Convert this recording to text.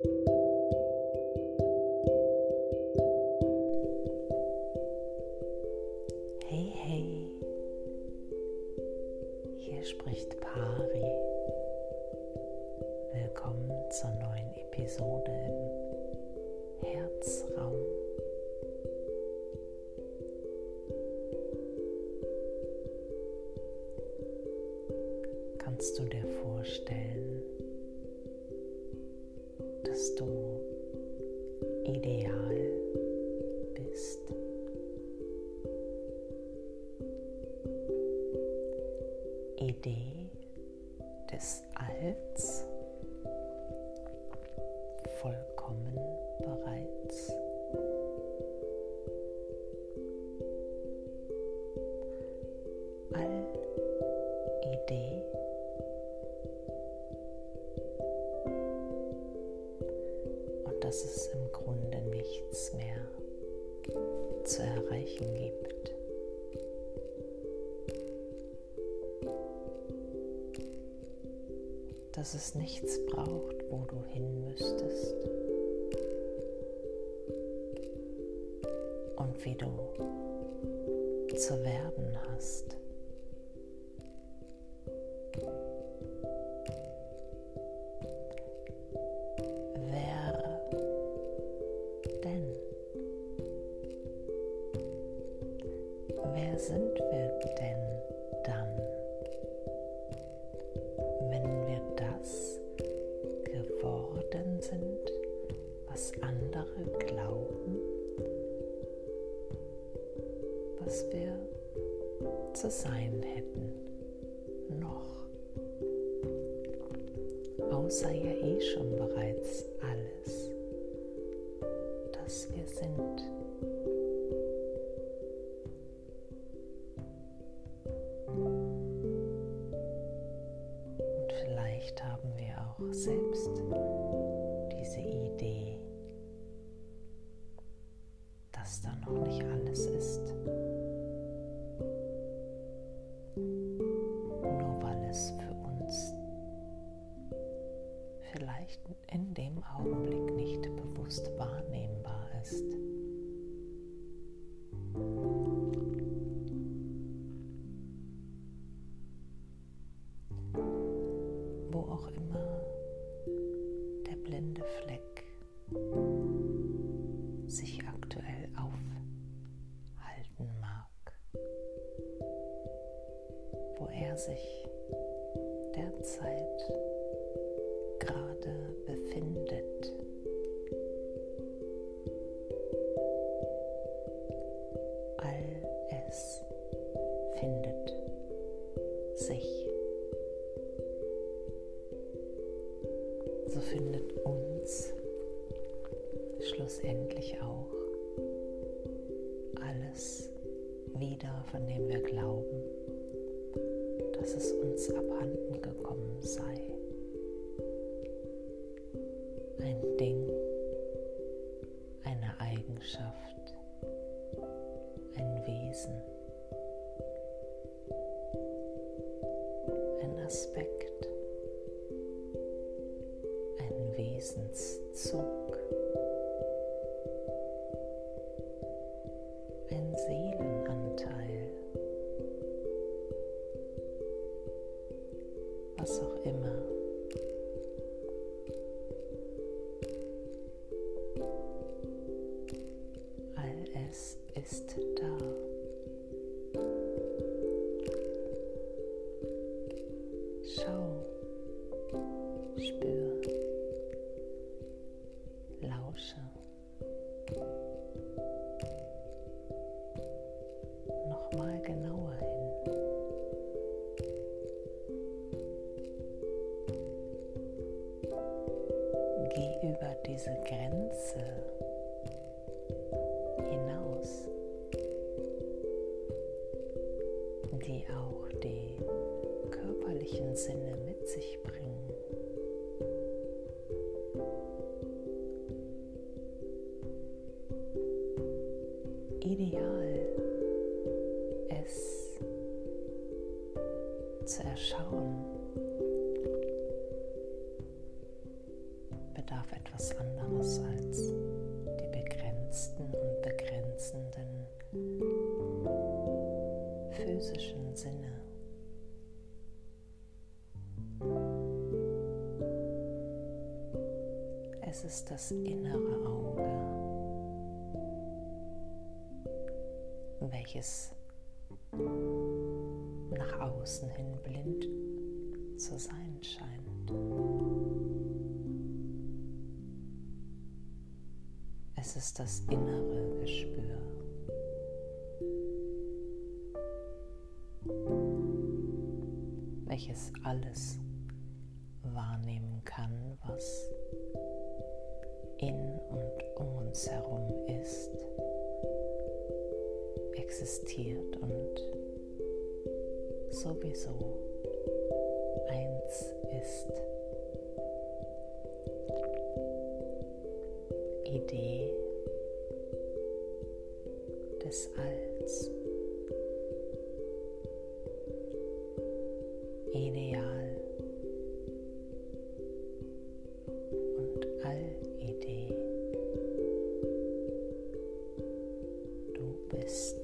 Hey, hey, hier spricht Pari. Willkommen zur neuen Episode im Herzraum. Kannst du dir vorstellen, dass du ideal bist? Idee des Alls vollkommen dass es im Grunde nichts mehr zu erreichen gibt. dass es nichts braucht, wo du hin müsstest und wie du zu werden hast. Sind wir denn dann? wenn wir das geworden sind, was andere glauben, was wir zu sein hätten, noch, außer ja eh schon bereits alles, das wir sind. Selbst diese Idee, dass da noch nicht alles ist. Nur weil es für uns vielleicht in dem Augenblick nicht bewusst wahrnehmbar ist. wo auch immer blinde Fleck sich aktuell aufhalten mag, wo er sich derzeit so findet uns schlussendlich auch alles wieder, von dem wir glauben, dass es uns abhanden gekommen sei. Ein Ding, eine Eigenschaft, ein Wesen, ein Aspekt. Wesenszug, ein Seelenanteil, was auch immer. All es ist da. Lausche. Nochmal genauer hin. Geh über diese Grenze hinaus, die auch die körperlichen Sinne mit sich bringen. Es zu erschauen, bedarf darf etwas anderes als die begrenzten und begrenzenden physischen Sinne. Es ist das innere Auge, welches nach außen hin blind zu sein scheint. Es ist das innere Gespür. welches alles wahrnehmen kann, was in und um uns herum ist, existiert und sowieso eins ist. Idee des Alls. Ideal und Allidee. Du bist.